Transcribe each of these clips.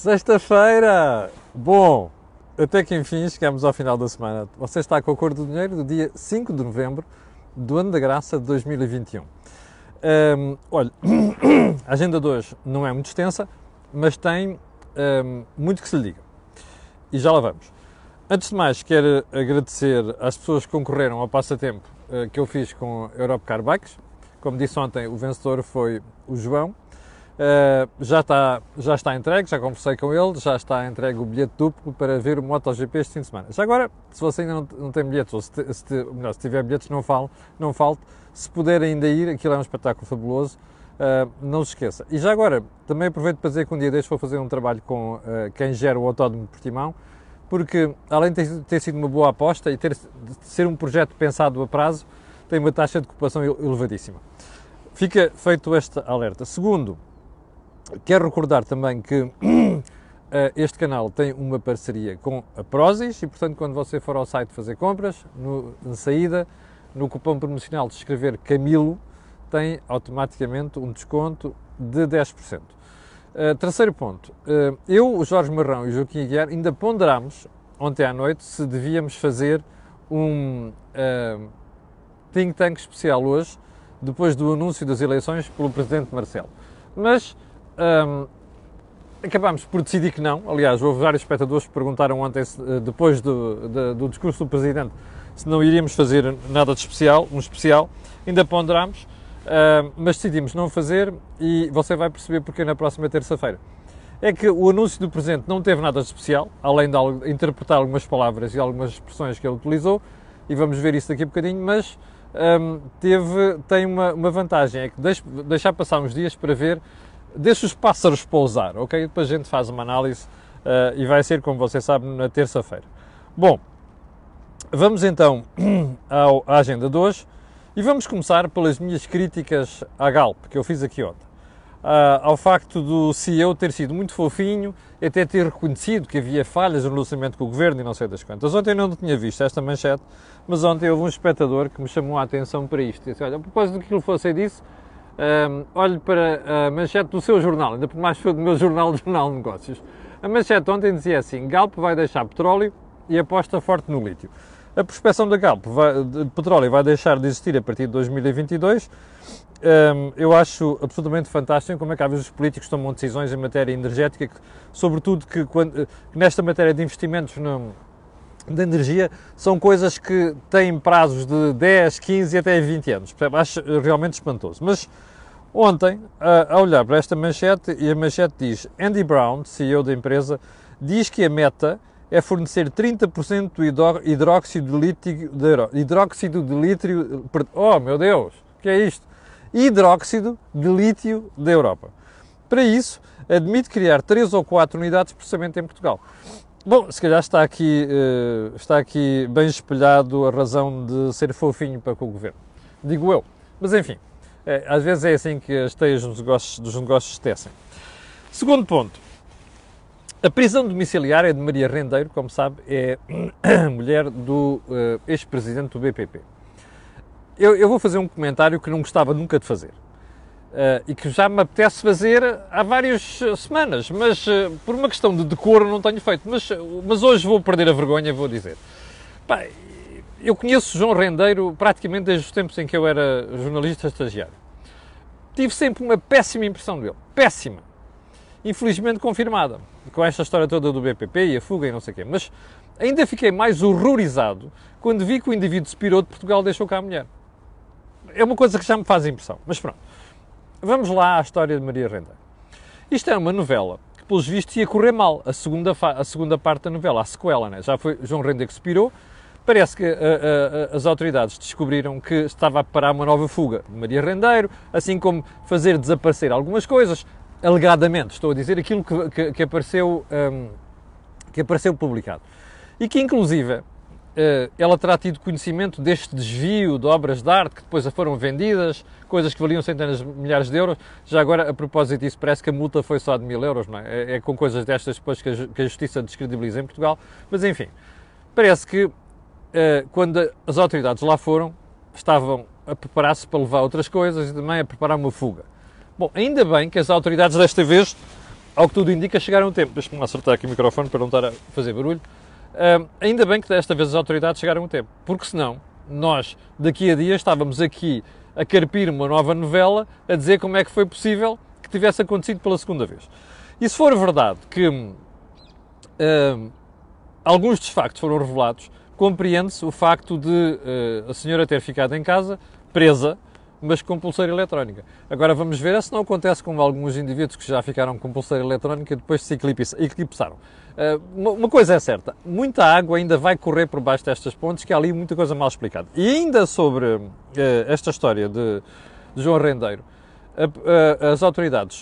Sexta-feira! Bom, até que enfim chegamos ao final da semana. Você está com a cor do dinheiro do dia 5 de novembro do ano da graça de 2021. Um, olha, a agenda de hoje não é muito extensa, mas tem um, muito que se lhe diga. E já lá vamos. Antes de mais, quero agradecer às pessoas que concorreram ao passatempo uh, que eu fiz com Europe Car Bikes. Como disse ontem, o vencedor foi o João. Uh, já, está, já está entregue, já conversei com ele, já está entregue o bilhete duplo para ver o MotoGP este fim de semana. Já agora, se você ainda não, não tem bilhetes, ou se, se, melhor, se tiver bilhetes, não, fale, não falte. Se puder ainda ir, aquilo é um espetáculo fabuloso, uh, não se esqueça. E já agora, também aproveito para dizer que um dia deste vou fazer um trabalho com uh, quem gera o Autódromo Portimão, porque além de ter, ter sido uma boa aposta e ter, ser um projeto pensado a prazo, tem uma taxa de ocupação elevadíssima. Fica feito este alerta. Segundo, Quero recordar também que eh, este canal tem uma parceria com a Prozis e, portanto, quando você for ao site fazer compras, no, na saída, no cupom promocional de escrever Camilo, tem automaticamente um desconto de 10%. Uh, eh, terceiro ponto, uh, eu, o Jorge Marrão e o Joaquim Aguiar ainda ponderámos ontem à noite se devíamos fazer um uh, think tank especial hoje, depois do anúncio das eleições pelo Presidente Marcelo. Mas um, acabámos por decidir que não. Aliás, houve vários espectadores que perguntaram ontem, eh, depois do, do, do, discurso do Presidente, se não iríamos fazer nada de especial, um especial. Ainda ponderámos, uh, mas decidimos não fazer e você vai perceber porque na próxima terça-feira. É que o anúncio do Presidente não teve nada de especial, além de interpretar algumas palavras e algumas expressões que ele utilizou, e vamos ver isso daqui a bocadinho, mas um, teve, tem uma, uma vantagem, é que deixar passar uns dias para ver deixa os pássaros pousar, ok? Depois a gente faz uma análise uh, e vai ser, como você sabe, na terça-feira. Bom, vamos então ao, à agenda de hoje e vamos começar pelas minhas críticas à Galp, que eu fiz aqui ontem. Uh, ao facto do CEO ter sido muito fofinho, até ter reconhecido que havia falhas no relacionamento com o governo e não sei das quantas. Ontem eu não tinha visto esta manchete, mas ontem houve um espectador que me chamou a atenção para isto. Disse, olha, a propósito do que ele fosse disse, um, olho para a manchete do seu jornal, ainda por mais foi do meu jornal, Jornal de Negócios. A manchete ontem dizia assim: Galp vai deixar petróleo e aposta forte no lítio. A prospecção da Galp vai, de petróleo vai deixar de existir a partir de 2022. Um, eu acho absolutamente fantástico como é que às vezes os políticos tomam decisões em matéria energética, que, sobretudo que, quando, que nesta matéria de investimentos no, de energia são coisas que têm prazos de 10, 15 até 20 anos. Acho realmente espantoso. Mas Ontem, a olhar para esta manchete, e a manchete diz: Andy Brown, CEO da empresa, diz que a meta é fornecer 30% do hidróxido de lítio, de hidróxido de lítio, oh meu Deus, o que é isto? Hidróxido de lítio da Europa. Para isso, admite criar 3 ou 4 unidades de processamento em Portugal. Bom, se calhar está aqui, uh, está aqui bem espelhado a razão de ser fofinho para com o governo. Digo eu. Mas enfim, é, às vezes é assim que as teias dos negócios, dos negócios tecem. Segundo ponto. A prisão domiciliária de Maria Rendeiro, como sabe, é mulher do uh, ex-presidente do BPP. Eu, eu, vou fazer um comentário que não gostava nunca de fazer. Uh, e que já me apetece fazer há várias semanas, mas uh, por uma questão de decoro não tenho feito. Mas, mas hoje vou perder a vergonha vou dizer. Eu conheço João Rendeiro praticamente desde os tempos em que eu era jornalista estagiário. Tive sempre uma péssima impressão dele. Péssima. Infelizmente confirmada. Com esta história toda do BPP e a fuga e não sei o quê. Mas ainda fiquei mais horrorizado quando vi que o indivíduo se pirou de Portugal e deixou cá a mulher. É uma coisa que já me faz impressão. Mas pronto. Vamos lá à história de Maria Rendeiro. Isto é uma novela que, pelos vistos, ia correr mal. A segunda, a segunda parte da novela, a sequela, né? Já foi João Rendeiro que se pirou Parece que uh, uh, as autoridades descobriram que estava a preparar uma nova fuga de Maria Rendeiro, assim como fazer desaparecer algumas coisas, alegadamente, estou a dizer aquilo que, que, que apareceu, um, ehm, que apareceu publicado. E que, inclusive, ela terá tido conhecimento deste desvio de obras de arte que depois foram vendidas, coisas que valiam centenas de milhares de euros. Já agora, a propósito disso, parece que a multa foi só de mil euros, não é? É, é com coisas destas depois que a, que a Justiça descredibiliza em Portugal. Mas, enfim, parece que eh, quando as autoridades lá foram, estavam a preparar-se para levar outras coisas e também a preparar uma fuga. Bom, ainda bem que as autoridades desta vez ao que tudo indica, chegaram a tempo. Deixa-me acertar aqui o microfone para não estar a fazer barulho. Uh, ainda bem que desta vez as autoridades chegaram a tempo, porque senão nós, daqui a dias, estávamos aqui a carpir uma nova novela a dizer como é que foi possível que tivesse acontecido pela segunda vez. E se for verdade que uh, alguns dos factos foram revelados, compreende-se o facto de uh, a senhora ter ficado em casa, presa, mas com pulseira eletrónica. Agora vamos ver se não acontece com alguns indivíduos que já ficaram com pulseira eletrónica e depois se eclipsaram. Uh, uma coisa é certa, muita água ainda vai correr por baixo destas pontes, que há ali muita coisa mal explicada. E ainda sobre uh, esta história de, João Rendeiro, as autoridades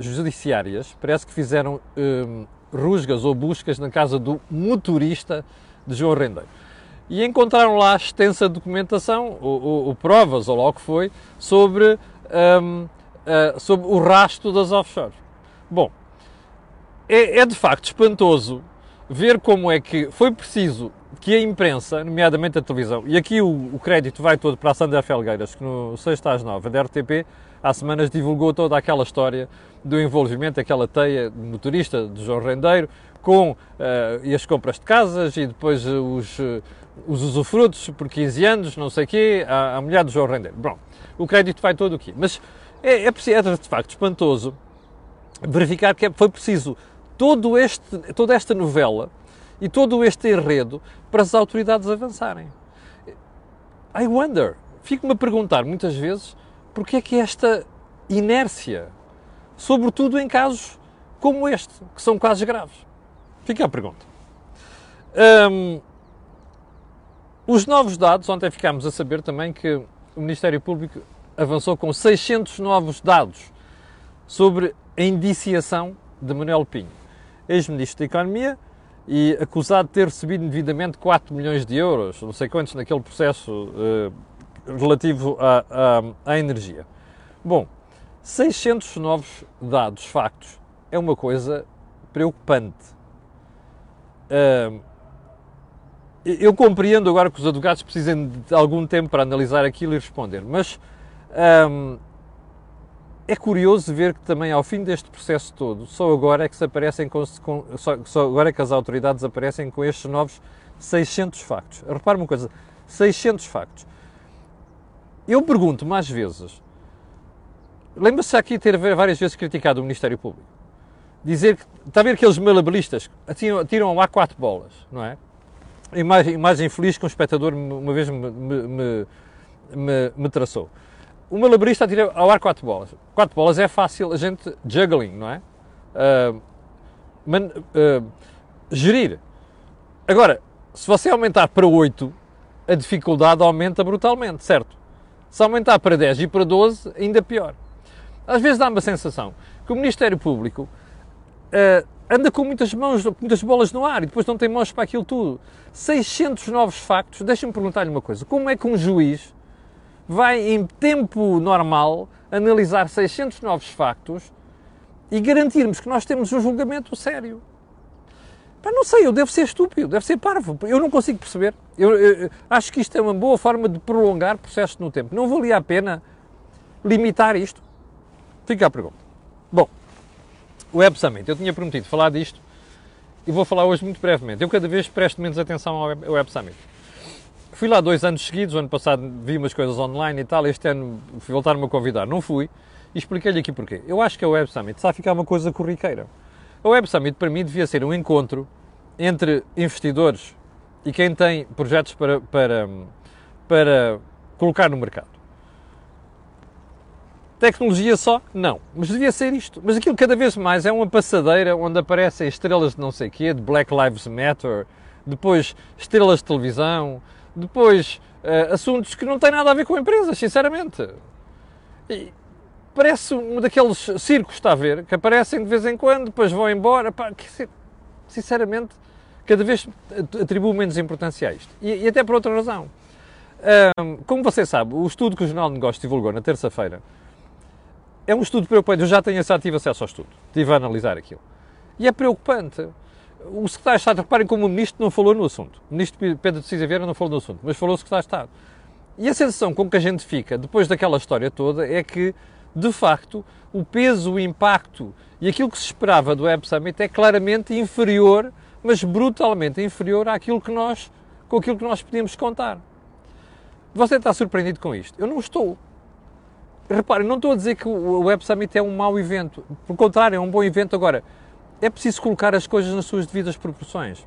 judiciárias parece que fizeram uh, rusgas ou buscas na casa do motorista de João Rendeiro e encontraram lá extensa documentação, ou, ou, ou provas, ou lá o que foi, sobre, um, uh, eh, sobre o rastro das offshores. Bom, é, é, de facto espantoso ver como é que foi preciso que a imprensa, nomeadamente a televisão, e aqui o, o crédito vai todo para a Sandra Felgueiras, que no 6 às 9 da RTP, há semanas divulgou toda aquela história do envolvimento, aquela teia de motorista de João Rendeiro, com uh, as compras de casas e depois os, os usufrutos por 15 anos, não sei o quê, a, a mulher do João Rendeiro. Bom, o crédito vai todo aqui. Mas é, é, é de facto espantoso verificar que é, foi preciso todo este, toda esta novela e todo este enredo para as autoridades avançarem. I wonder, fico-me a perguntar muitas vezes porque é que esta inércia, sobretudo em casos como este, que são casos graves. Fica a pergunta. Um, os novos dados, ontem ficámos a saber também que o Ministério Público avançou com 600 novos dados sobre a indiciação de Manuel Pinho, ex-ministro da Economia e acusado de ter recebido indevidamente 4 milhões de euros, não sei quantos, naquele processo uh, relativo à energia. Bom, 600 novos dados, factos, é uma coisa preocupante. Uh, eu compreendo agora que os advogados precisem de algum tempo para analisar aquilo e responder, mas um, é curioso ver que também ao fim deste processo todo, só agora é que se aparecem com, só, só, agora é que as autoridades aparecem com estes novos 600 factos. Repare uma coisa, 600 factos. Eu pergunto mais vezes, lembra-se aqui ter várias vezes criticado o Ministério Público, dizer que, está a ver aqueles malabilistas, tiram, tiram lá quatro bolas, não é? Imagem, imagem feliz que um espectador uma vez me, me, me, me traçou. O malabarista atira ao ar quatro bolas. Quatro bolas é fácil a gente juggling, não é? Uh, man, uh, gerir. Agora, se você aumentar para 8, a dificuldade aumenta brutalmente, certo? Se aumentar para 10 e para 12, ainda pior. Às vezes dá-me a sensação que o Ministério Público uh, anda com muitas mãos, muitas bolas no ar e depois não tem mãos para aquilo tudo. 600 novos factos. Deixa-me perguntar-lhe uma coisa: como é que um juiz vai, em tempo normal, analisar 600 novos factos e garantirmos que nós temos um julgamento sério? Pá, não sei, eu devo ser estúpido, deve ser parvo. Eu não consigo perceber. Eu, eu, acho que isto é uma boa forma de prolongar processos no tempo. Não valia a pena limitar isto? Fica a pergunta. Bom, Web Summit. Eu tinha prometido falar disto e vou falar hoje muito brevemente. Eu cada vez presto menos atenção ao Web, Summit. Fui lá dois anos seguidos, o ano passado vi umas coisas online e tal, este ano fui voltar-me a convidar, não fui, e expliquei-lhe aqui porquê. Eu acho que a Web Summit está a ficar uma coisa corriqueira. A Web Summit, para mim, devia ser um encontro entre investidores e quem tem projetos para, para, para colocar no mercado. Tecnologia só? Não. Mas devia ser isto. Mas aquilo cada vez mais é uma passadeira onde aparecem estrelas de não sei quê, de Black Lives Matter, depois estrelas de televisão, depois uh, assuntos que não têm nada a ver com empresas, sinceramente. E parece um daqueles circos, está a ver, que aparecem de vez em quando, depois vão embora. Pá, que, sinceramente, cada vez atribuo menos importância a isto. E, e até por outra razão. Um, como você sabe, o estudo que o Jornal de Negócios divulgou na terça-feira é um estudo preocupante. Eu já tenho ativo acesso ao estudo. Estive a analisar aquilo. E é preocupante. O secretário de Estado, reparem como o ministro não falou no assunto. O ministro Pedro de Cisa Vieira não falou no assunto, mas falou o secretário de Estado. E a sensação com que a gente fica, depois daquela história toda, é que de facto, o peso, o impacto e aquilo que se esperava do Web Summit é claramente inferior, mas brutalmente inferior àquilo que nós, com aquilo que nós podíamos contar. Você está surpreendido com isto? Eu não estou. Reparem, não estou a dizer que o Web Summit é um mau evento. Pelo contrário, é um bom evento. Agora, é preciso colocar as coisas nas suas devidas proporções.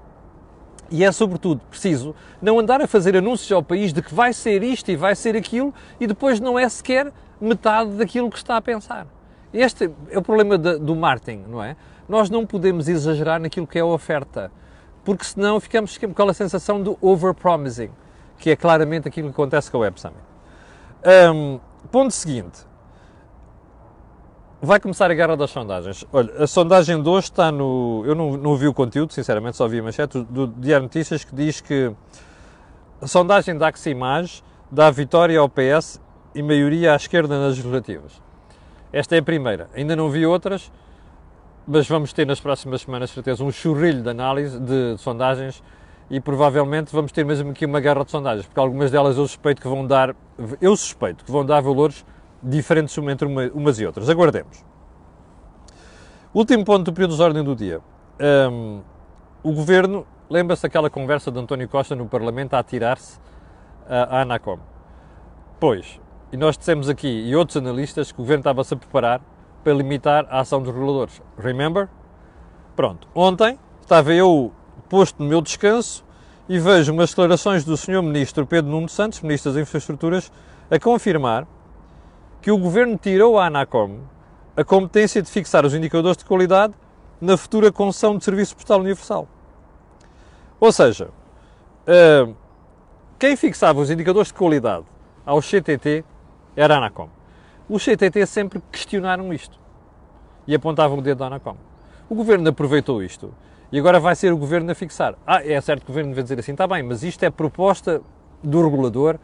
E é, sobretudo, preciso não andar a fazer anúncios ao país de que vai ser isto e vai ser aquilo e depois não é sequer metade daquilo que está a pensar. Este é o problema de, do marketing, não é? Nós não podemos exagerar naquilo que é a oferta, porque senão ficamos com aquela sensação do overpromising, que é claramente aquilo que acontece com o Web Summit. Um, ponto seguinte. Vai começar a guerra das sondagens. Olha, a sondagem de hoje está no. Eu não, não vi o conteúdo, sinceramente, só vi a manchete do Diário Notícias que diz que a sondagem da Aximage dá vitória ao PS e maioria à esquerda nas legislativas. Esta é a primeira. Ainda não vi outras, mas vamos ter nas próximas semanas, certeza, um churrilho de análise de, de sondagens e provavelmente vamos ter mesmo aqui uma guerra de sondagens, porque algumas delas eu suspeito que vão dar, eu suspeito que vão dar valores diferentes entre uma, umas e outras. Aguardemos. Último ponto do período de ordem do dia. Um, o governo, lembra-se daquela conversa de António Costa no Parlamento a atirar-se à Anacom? Pois, e nós dissemos aqui, e outros analistas, que o governo estava-se a preparar para limitar a ação dos reguladores. Remember? Pronto. Ontem estava eu posto no meu descanso e vejo umas declarações do Sr. Ministro Pedro Nuno Santos, Ministro das Infraestruturas, a confirmar que o Governo tirou à ANACOM a competência de fixar os indicadores de qualidade na futura concessão de Serviço Postal Universal. Ou seja, eh, quem fixava os indicadores de qualidade ao CTT era a ANACOM. Os CTT sempre questionaram isto e apontavam o dedo à ANACOM. O Governo aproveitou isto e agora vai ser o Governo a fixar. Ah, é certo que o Governo deve dizer assim, está bem, mas isto é proposta do regulador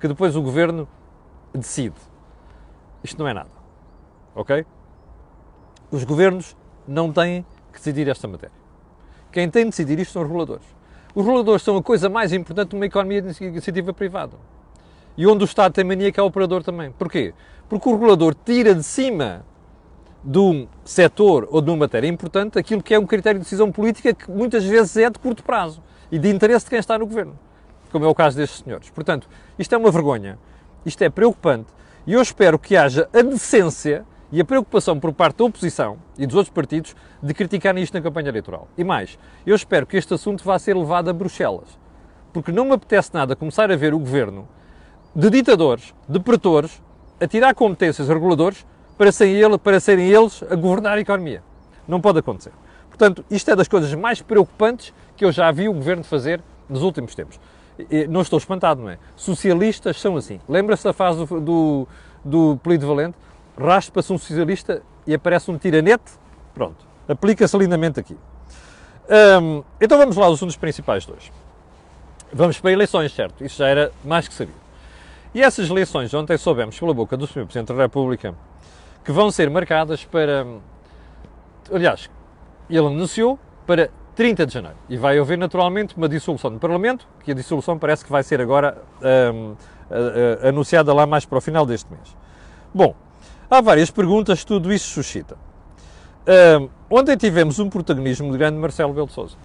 que depois o Governo decide. Isto não é nada. Ok? Os governos não têm que decidir esta matéria. Quem tem de decidir isto são os reguladores. Os reguladores são a coisa mais importante de uma economia de iniciativa privada. E onde o Estado tem mania que é o operador também. Porquê? Porque o regulador tira de cima de um setor ou de uma matéria importante aquilo que é um critério de decisão política que muitas vezes é de curto prazo e de interesse de quem está no governo, como é o caso destes senhores. Portanto, isto é uma vergonha, isto é preocupante e eu espero que haja a decência e a preocupação por parte da oposição e dos outros partidos de criticarem isto na campanha eleitoral. E mais, eu espero que este assunto vá ser levado a Bruxelas, porque não me apetece nada começar a ver o governo de ditadores, de pretores, a tirar competências a reguladores para serem, ele, para serem eles a governar a economia. Não pode acontecer. Portanto, isto é das coisas mais preocupantes que eu já vi o governo fazer nos últimos tempos não estou espantado, não é? Socialistas são assim. Lembra-se da fase do, do, do Polido Valente? Raspa-se um socialista e aparece um tiranete? Pronto. Aplica-se lindamente aqui. Hum, então vamos lá aos assuntos principais de hoje. Vamos para eleições, certo? Isso já era mais que sabido. E essas eleições, ontem soubemos pela boca do Sr. Presidente da República, que vão ser marcadas para. Aliás, ele anunciou para 30 de janeiro. E vai haver naturalmente uma dissolução do Parlamento, que a dissolução parece que vai ser agora um, anunciada lá mais para o final deste mês. Bom, há várias perguntas que tudo isso suscita. Um, ontem tivemos um protagonismo de grande Marcelo Belo Souza.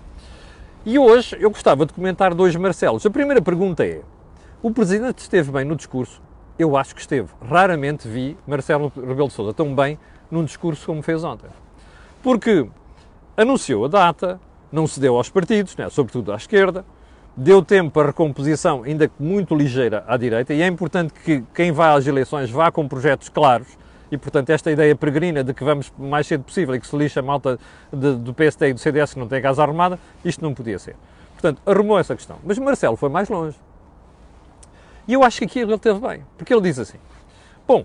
E hoje eu gostava de comentar dois Marcelos. A primeira pergunta é: o Presidente esteve bem no discurso? Eu acho que esteve. Raramente vi Marcelo Rebelo de Souza tão bem num discurso como fez ontem. Porque anunciou a data, não cedeu aos partidos, né, sobretudo à esquerda, deu tempo para recomposição, ainda muito ligeira, à direita, e é importante que quem vai às eleições vá com projetos claros, e portanto esta ideia peregrina de que vamos mais cedo possível e que se lixa a malta de, do PSD e do CDS que não tem casa arrumada, isto não podia ser. Portanto, arrumou essa questão. Mas Marcelo foi mais longe. E eu acho que aqui ele teve bem, porque ele diz assim, bom,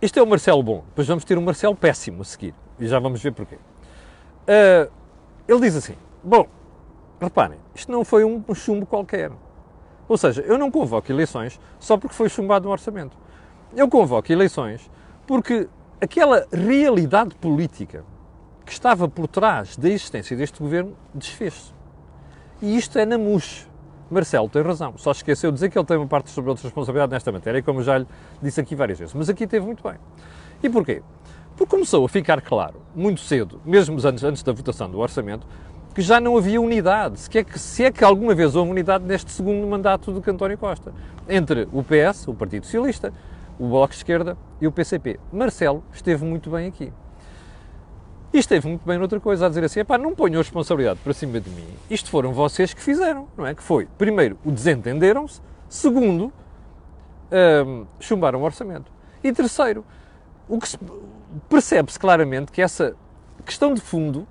isto é o Marcelo bom, depois vamos ter um Marcelo péssimo a seguir, e já vamos ver porquê. Uh, ele diz assim, Bom, reparem, isto não foi um chumbo qualquer. Ou seja, eu não convoco eleições só porque foi chumbado um orçamento. Eu convoco eleições porque aquela realidade política que estava por trás da existência deste governo desfez-se. E isto é na MUS. Marcelo tem razão, só esqueceu de dizer que ele tem uma parte sobre outra responsabilidade nesta matéria, como já lhe disse aqui várias vezes. Mas aqui teve muito bem. E porquê? Porque começou a ficar claro, muito cedo, mesmo antes, antes da votação do orçamento, que já não havia unidade, se é, que, se é que alguma vez houve unidade neste segundo mandato do António Costa, entre o PS, o Partido Socialista, o Bloco de Esquerda e o PCP. Marcelo esteve muito bem aqui. E esteve muito bem noutra coisa, a dizer assim, pá, não ponham a responsabilidade para cima de mim. Isto foram vocês que fizeram, não é? Que foi, primeiro, o desentenderam-se, segundo, hum, chumbaram o orçamento. E terceiro, o que percebe-se claramente que essa questão de fundo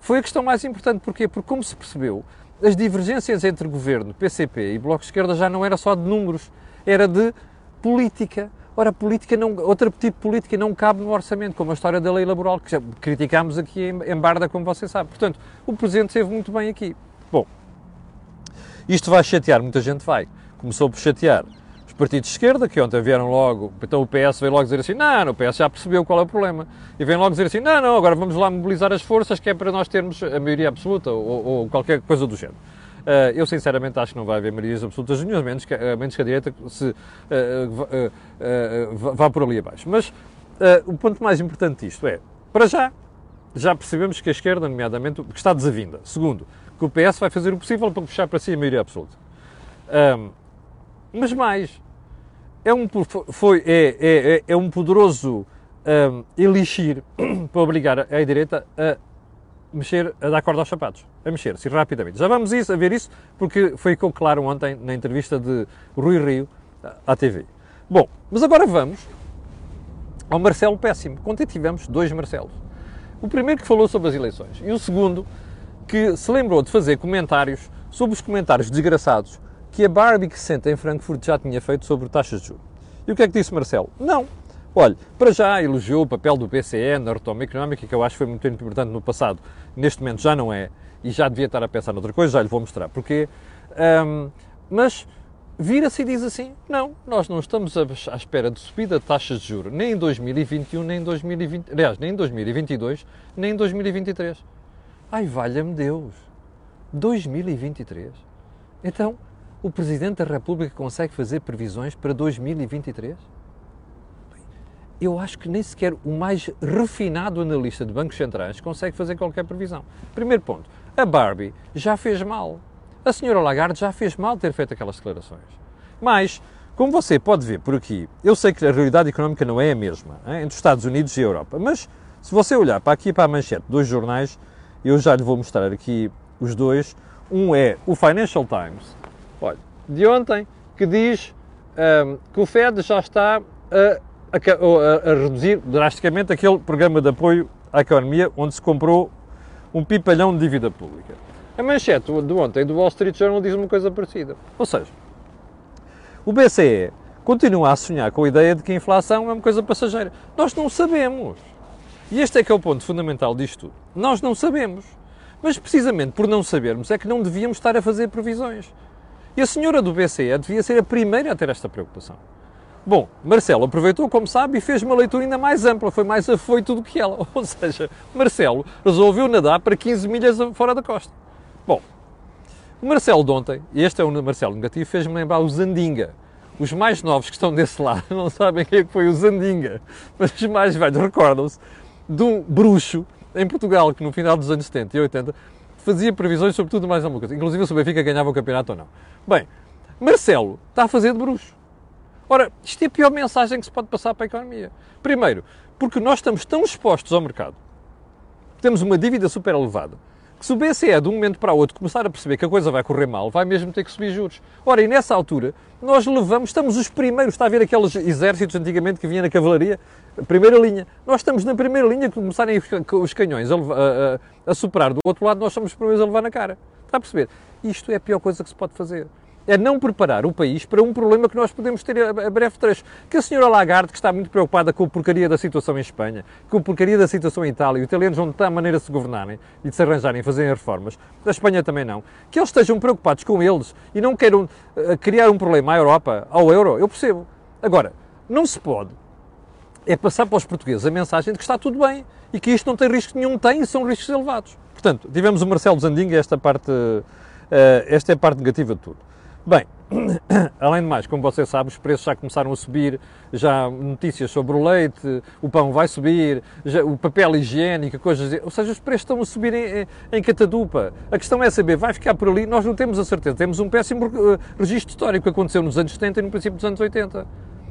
foi a questão mais importante. Porquê? Porque, como se percebeu, as divergências entre governo, PCP e Bloco de Esquerda já não era só de números, era de política. Ora, política não, outro tipo de política não cabe no orçamento, como a história da lei laboral, que já criticámos aqui em, em Barda, como você sabe. Portanto, o Presidente esteve muito bem aqui. Bom, isto vai chatear muita gente, vai. Começou por chatear os partidos de esquerda, que ontem vieram logo, então o PS veio logo dizer assim, não, o PS já percebeu qual é o problema. E vem logo dizer assim, não, não, agora vamos lá mobilizar as forças, que é para nós termos a maioria absoluta, ou, ou qualquer coisa do género. Uh, eu sinceramente acho que não vai haver maiorias absolutas nenhuma, menos que, uh, menos que a direita se, uh, vá por ali abaixo. Mas o ponto mais importante disto é, para já, já percebemos que a esquerda, nomeadamente, que está desavinda. Segundo, que o PS vai fazer o possível para puxar para si a maioria absoluta. Um, mas mais, é um, foi, é, é, é, é um poderoso um, elixir para obrigar a, a direita a mexer, a dar corda aos sapatos, a mexer-se rapidamente. Já vamos isso, a ver isso, porque foi ficou claro ontem na entrevista de Rui Rio à TV. Bom, mas agora vamos ao Marcelo Péssimo. Ontem tivemos dois Marcelos. O primeiro que falou sobre as eleições e o segundo que se lembrou de fazer comentários sobre os comentários desgraçados que a Barbie que se senta em Frankfurt já tinha feito sobre taxas de juros. E o que é que disse Marcelo? Não, Olha, para já elogiou o papel do BCE na retoma económica, que eu acho que foi muito importante no passado. Neste momento já não é, e já devia estar a pensar noutra coisa, já lhe vou mostrar porquê. Um, mas vira-se e diz assim: não, nós não estamos à espera de subida de taxas de juros, nem em 2021, nem em 2020, aliás, nem em 2022, nem em 2023. Ai, valha-me Deus! 2023? Então, o Presidente da República consegue fazer previsões para 2023? Eu acho que nem sequer o mais refinado analista de bancos centrais consegue fazer qualquer previsão. Primeiro ponto, a Barbie já fez mal. A senhora Lagarde já fez mal ter feito aquelas declarações. Mas, como você pode ver por aqui, eu sei que a realidade económica não é a mesma hein, entre os Estados Unidos e a Europa, mas se você olhar para aqui para a manchete dos jornais, eu já lhe vou mostrar aqui os dois. Um é o Financial Times, olha, de ontem, que diz um, que o Fed já está a a, a, a reduzir drasticamente aquele programa de apoio à economia onde se comprou um pipalhão de dívida pública. A manchete de ontem do Wall Street Journal diz uma coisa parecida. Ou seja, o BCE continua a sonhar com a ideia de que a inflação é uma coisa passageira. Nós não sabemos. E este é que é o ponto fundamental disto tudo. Nós não sabemos. Mas precisamente por não sabermos é que não devíamos estar a fazer previsões. E a senhora do BCE devia ser a primeira a ter esta preocupação. Bom, Marcelo aproveitou, como sabe, e fez uma leitura ainda mais ampla, foi mais afoito do que ela. Ou seja, Marcelo resolveu nadar para 15 milhas fora da costa. Bom, o Marcelo de ontem, e este é o Marcelo negativo, fez-me lembrar o Zandinga. Os mais novos que estão desse lado não sabem quem é que foi o Zandinga, mas os mais velhos recordam-se de um bruxo em Portugal que no final dos anos 70 e 80 fazia previsões sobre tudo mais alguma coisa, inclusive se o Benfica ganhava o campeonato ou não. Bem, Marcelo está a fazer de bruxo. Ora, isto é a pior mensagem que se pode passar para a economia. Primeiro, porque nós estamos tão expostos ao mercado, temos uma dívida super elevada, que se o BCE de um momento para o outro começar a perceber que a coisa vai correr mal, vai mesmo ter que subir juros. Ora, e nessa altura, nós levamos, estamos os primeiros, está a ver aqueles exércitos antigamente que vinham na cavalaria, primeira linha. Nós estamos na primeira linha, que começarem os canhões a, a, a, a superar do outro lado, nós somos os primeiros a levar na cara. Está a perceber? Isto é a pior coisa que se pode fazer é não preparar o país para um problema que nós podemos ter a breve trecho. Que a senhora Lagarde, que está muito preocupada com a porcaria da situação em Espanha, com a porcaria da situação em Itália, os italianos vão ter a maneira de se governarem e de se arranjarem e fazerem reformas, a Espanha também não, que eles estejam preocupados com eles e não queiram uh, criar um problema à Europa, ao euro, eu percebo. Agora, não se pode é passar para os portugueses a mensagem de que está tudo bem e que isto não tem risco nenhum, tem e são riscos elevados. Portanto, tivemos o Marcelo Zandinga, esta parte, uh, esta é a parte negativa de tudo. Bem, além de mais, como você sabe, os preços já começaram a subir, já notícias sobre o leite, o pão vai subir, já, o papel higiênico, coisas. Ou seja, os preços estão a subir em, em, catadupa. A questão é saber, vai ficar por ali? Nós não temos a certeza. Temos um péssimo uh, registro histórico que aconteceu nos anos 70 e no princípio dos anos 80.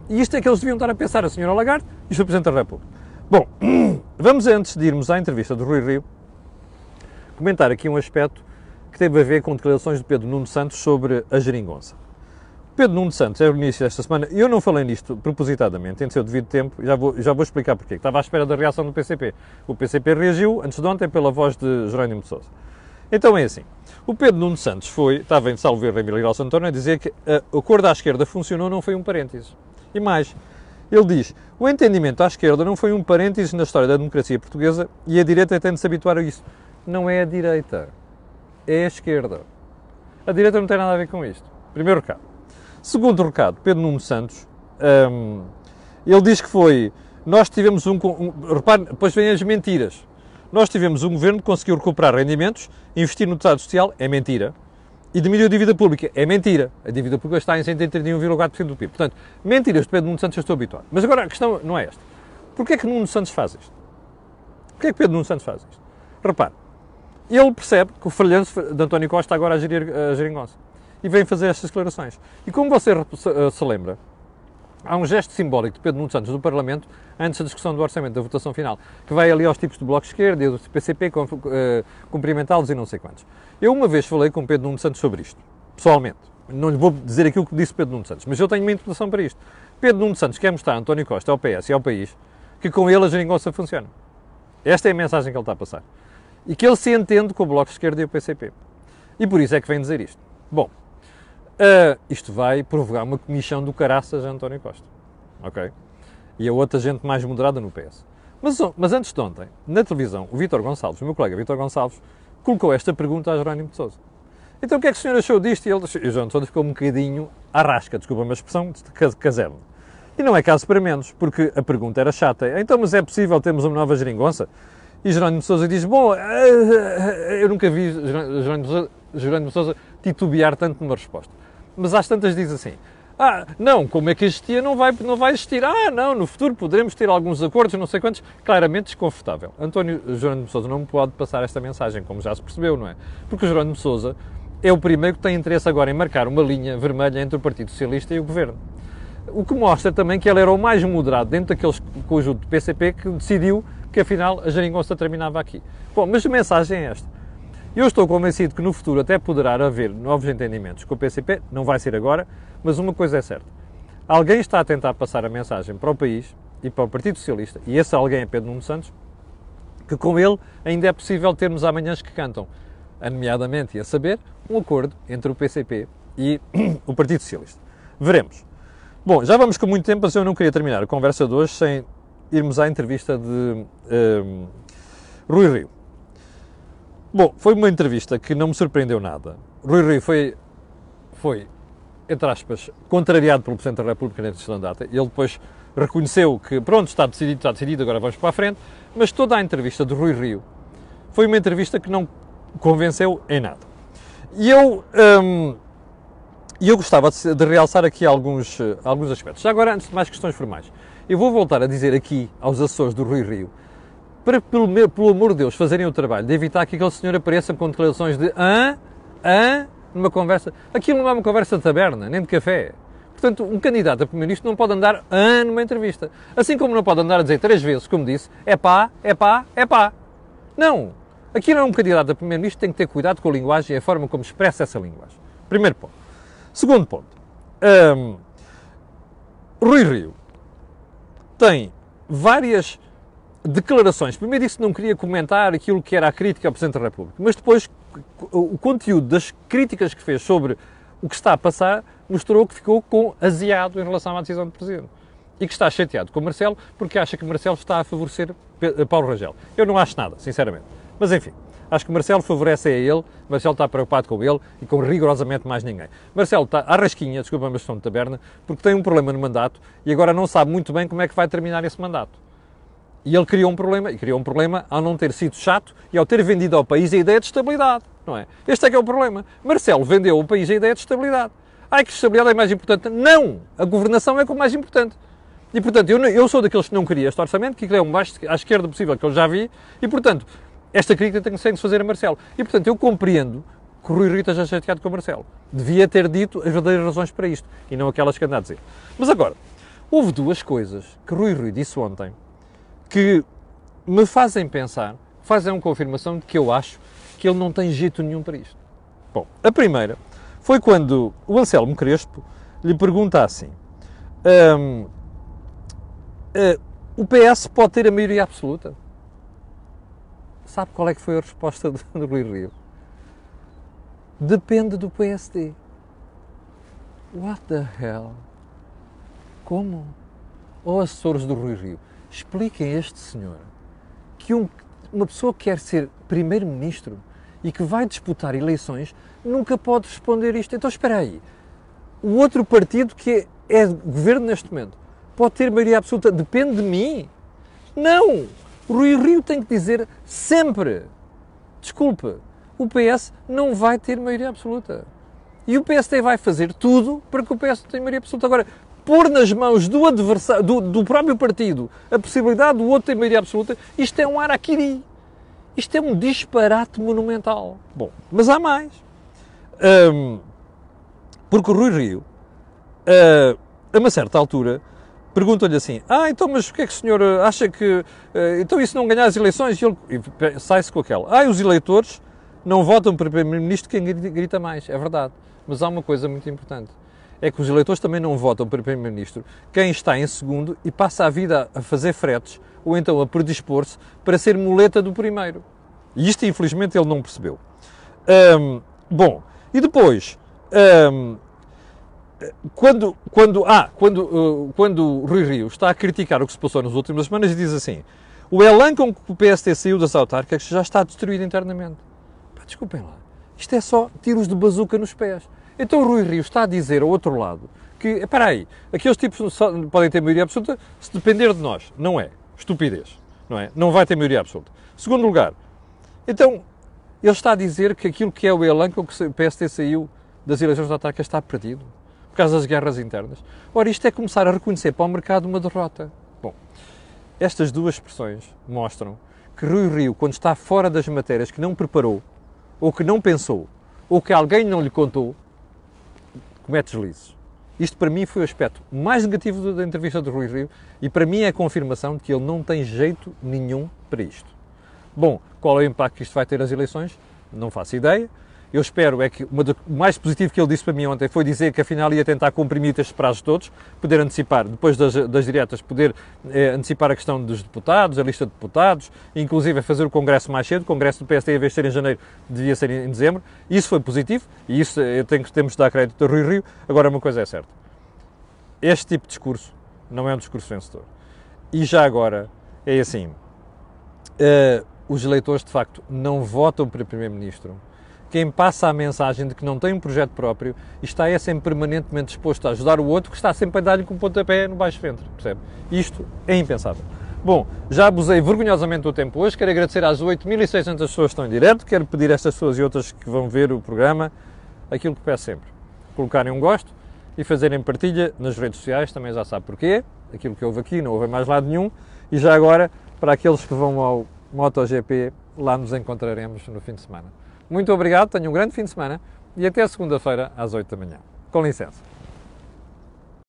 E isto é que eles deviam estar a pensar, a senhora Lagarde e o. Presidente da República. Bom, vamos antes de irmos à entrevista do Rui Rio, comentar aqui um aspecto que teve a ver com declarações de Pedro Nuno Santos sobre a geringonça. Pedro Nuno Santos, é o início desta semana, eu não falei nisto propositadamente, em seu devido tempo, já vou, já vou explicar porquê. Estava à espera da reação do PCP. O PCP reagiu, antes de ontem, pela voz de Jerónimo de Sousa. Então é assim, o Pedro Nuno Santos foi, estava em Salve Vila Real Santório a dizer que o acordo à esquerda funcionou, não foi um parênteses. E mais, ele diz, o entendimento à esquerda não foi um parênteses na história da democracia portuguesa e a direita tem de se habituar a isso. Não é a direita é a esquerda. A direita não tem nada a ver com isto. Primeiro recado. Segundo recado, Pedro Nuno Santos, um, ele diz que foi. Nós tivemos um. um repare, depois vêm as mentiras. Nós tivemos um governo que conseguiu recuperar rendimentos, investir no Estado Social, é mentira. E diminuiu a dívida pública, é mentira. A dívida pública está em 131,4% do PIB. Portanto, mentiras Pedro Nuno Santos eu estou habituado. Mas agora a questão não é esta. Porquê é que Nuno Santos faz isto? Porquê é que Pedro Nuno Santos faz isto? Repare, ele percebe que o falhanço de António Costa está agora a gerir a geringonça. E vem fazer estas declarações. E como você se lembra, há um gesto simbólico de Pedro Nuno Santos no Parlamento, antes da discussão do orçamento, da votação final, que vai ali aos tipos do Bloco Esquerdo e do PCP, eh, cumprimentá-los e não sei quantos. Eu uma vez falei com Pedro Nuno Santos sobre isto, pessoalmente. Não lhe vou dizer aquilo que disse Pedro Nuno Santos, mas eu tenho uma interpretação para isto. Pedro Nuno Santos quer mostrar a António Costa, ao PS e ao país, que com ele a geringonça funciona. Esta é a mensagem que ele está a passar e que ele se entende com o Bloco de Esquerda e o PCP. E por isso é que vem dizer isto. Bom, uh, isto vai provocar uma comissão do caraças a António Costa. Ok? E a outra gente mais moderada no PS. Mas, mas antes de ontem, na televisão, o Vítor Gonçalves, o meu colega Vítor Gonçalves, colocou esta pergunta a Jerónimo de Sousa. Então o que é que o senhor achou disto? E ele, e o Jerónimo de Sousa ficou um bocadinho à rasca, desculpa a expressão, de caserno. E não é caso para menos, porque a pergunta era chata. Então, mas é possível termos uma nova geringonça? E Jerónimo Sousa diz: Bom, eh, eh, eu nunca vi Jerónimo de Sousa titubear tanto numa resposta. Mas às tantas diz assim: Ah, não, como é que existia? Não vai, não vai existir. Ah, não, no futuro poderemos ter alguns acordos, não sei quantos. Claramente desconfortável. António Jerónimo de Sousa não pode passar esta mensagem, como já se percebeu, não é? Porque o Jerónimo de Sousa é o primeiro que tem interesse agora em marcar uma linha vermelha entre o Partido Socialista e o Governo. O que mostra também que ele era o mais moderado dentro daquele conjunto de PCP que decidiu que afinal a geringonça terminava aqui. Bom, mas a mensagem é esta. Eu estou convencido que no futuro até poderá haver novos entendimentos com o PCP, não vai ser agora, mas uma coisa é certa. Alguém está a tentar passar a mensagem para o país e para o Partido Socialista, e esse alguém é Pedro Nuno Santos, que com ele ainda é possível termos amanhãs que cantam, nomeadamente, e a saber, um acordo entre o PCP e o Partido Socialista. Veremos. Bom, já vamos com muito tempo, mas eu não queria terminar a conversa de hoje sem irmos à entrevista de um, ehm, Rui Rio. Bom, foi uma entrevista que não me surpreendeu nada. Rui Rio foi, foi entre aspas, contrariado pelo Presidente da República nesta data. Ele depois reconheceu que, pronto, está decidido, está decidido, agora vamos para a frente. Mas toda a entrevista de Rui Rio foi uma entrevista que não convenceu em nada. E eu, um, eu gostava de, de realçar aqui alguns, alguns aspectos. Já agora, antes de mais questões formais. Eu vou voltar a dizer aqui aos Açores do Rui Rio, para, pelo, pelo amor de Deus, fazerem o trabalho de evitar que aquele senhor apareça com declarações de hã, hã, numa conversa. Aquilo não é uma conversa de taberna, nem de café. Portanto, um candidato a primeiro-ministro não pode andar hã numa entrevista. Assim como não pode andar a dizer três vezes, como disse, é pá, é pá, é pá. Não. Aquilo é um candidato a primeiro-ministro tem que ter cuidado com a linguagem e a forma como expressa essa linguagem. Primeiro ponto. Segundo ponto. Um, Rui Rio tem várias declarações. Primeiro disse que não queria comentar aquilo que era a crítica ao Presidente da República, mas depois o conteúdo das críticas que fez sobre o que está a passar mostrou que ficou com aziado em relação à decisão do Presidente. E que está chateado com Marcelo porque acha que Marcelo está a favorecer Paulo Rangel. Eu não acho nada, sinceramente. Mas enfim, Acho que Marcelo favorece a ele, Marcelo está preocupado com ele e com rigorosamente mais ninguém. Marcelo está à rasquinha, desculpa a questão de taberna, porque tem um problema no mandato e agora não sabe muito bem como é que vai terminar esse mandato. E ele criou um problema, e criou um problema ao não ter sido chato e ao ter vendido ao país a ideia de estabilidade, não é? Este é que é o problema. Marcelo vendeu ao país a ideia de estabilidade. Ai, que estabilidade é mais importante. Não! A governação é o mais importante. E, portanto, eu, eu sou daqueles que não queria este orçamento, que é o mais à esquerda possível que eu já vi, e, portanto, esta crítica tem que fazer a Marcelo. E, portanto, eu compreendo que o Rui Rio esteja chateado com o Marcelo. Devia ter dito as verdadeiras razões para isto, e não aquelas que anda a dizer. Mas agora, houve duas coisas que Rui Rio disse ontem que me fazem pensar, fazem uma confirmação de que eu acho que ele não tem jeito nenhum para isto. Bom, a primeira foi quando o Anselmo Crespo lhe pergunta assim: um, uh, eh, o PS pode ter a maioria absoluta? Sabe qual é que foi a resposta do, do Rui Rio? Depende do PSD. What the hell? Como? Ou assessores do Rui Rio, expliquem a este senhor que um, uma pessoa que quer ser primeiro-ministro e que vai disputar eleições nunca pode responder isto. Então espera aí. O outro partido que é, é governo neste momento pode ter maioria absoluta, depende de mim? Não! Rui Rio tem que dizer sempre: desculpe, o PS não vai ter maioria absoluta. E o PSD vai fazer tudo para que o PS tenha maioria absoluta. Agora, pôr nas mãos do adversário, do, do próprio partido, a possibilidade do outro ter maioria absoluta, isto é um araquiri. Isto é um disparate monumental. Bom, mas há mais. Um, porque o Rui Rio, uh, a uma certa altura, pergunta-lhe assim: Ah, então, mas o que é que o senhor acha que. Uh, então, isso não ganhar as eleições? E ele sai-se com aquela: Ah, os eleitores não votam para Primeiro-Ministro quem grita mais. É verdade. Mas há uma coisa muito importante: é que os eleitores também não votam para Primeiro-Ministro quem está em segundo e passa a vida a fazer fretes ou então a predispor-se para ser muleta do primeiro. E isto, infelizmente, ele não percebeu. Bom, e depois, quando, quando, ah, quando, uh, quando Rui Rio está a criticar o que se passou nas últimas semanas e diz assim, o elan com que o PST saiu das autárquicas já está destruído internamente. Pá, desculpem lá, isto é só tiros de bazuca nos pés. Então o Rui Rio está a dizer ao outro lado que, espera aí, aqueles tipos podem ter maioria absoluta se depender de nós. Não é estupidez, não é? Não vai ter maioria absoluta. Segundo lugar, então, ele está a dizer que aquilo que é o elenco, que o PST saiu das eleições autárquicas está perdido, por causa das guerras internas. Ora, isto é começar a reconhecer para o mercado uma derrota. Bom, estas duas expressões mostram que Rui Rio, quando está fora das matérias que não preparou, ou que não pensou, ou que alguém não lhe contou, comete deslizes. Isto para mim foi o aspecto mais negativo da entrevista do Rui Rio e para mim é a confirmação de que ele não tem jeito nenhum para isto. Bom, qual é o impacto que isto vai ter nas eleições? Não faço ideia. Eu espero é que o mais positivo que ele disse para mim ontem foi dizer que afinal ia tentar comprimir estes prazos todos, poder antecipar, depois das, das diretas, poder eh, antecipar a questão dos deputados, a lista de deputados, inclusive fazer o Congresso mais cedo. O Congresso do PSD, em vez de ser em janeiro, devia ser em dezembro. Isso foi positivo e isso eu tenho, temos de dar crédito a Rui Rio. Agora, uma coisa é certa: este tipo de discurso não é um discurso vencedor. E já agora é assim: uh, os eleitores de facto não votam para Primeiro-Ministro quem passa a mensagem de que não tem um projeto próprio e está é sempre permanentemente disposto a ajudar o outro que está sempre a dar-lhe com o pontapé no baixo ventre, percebe? Isto é impensável. Bom, já abusei vergonhosamente do tempo hoje, quero agradecer às 8.600 pessoas que estão em direto, quero pedir a estas pessoas e outras que vão ver o programa aquilo que peço sempre, colocarem um gosto e fazerem partilha nas redes sociais, também já sabe porquê, aquilo que houve aqui não houve mais lado nenhum, e já agora, para aqueles que vão ao MotoGP, lá nos encontraremos no fim de semana. Muito obrigado, tenham um grande fim de semana e até segunda-feira às 8 da manhã. Com licença.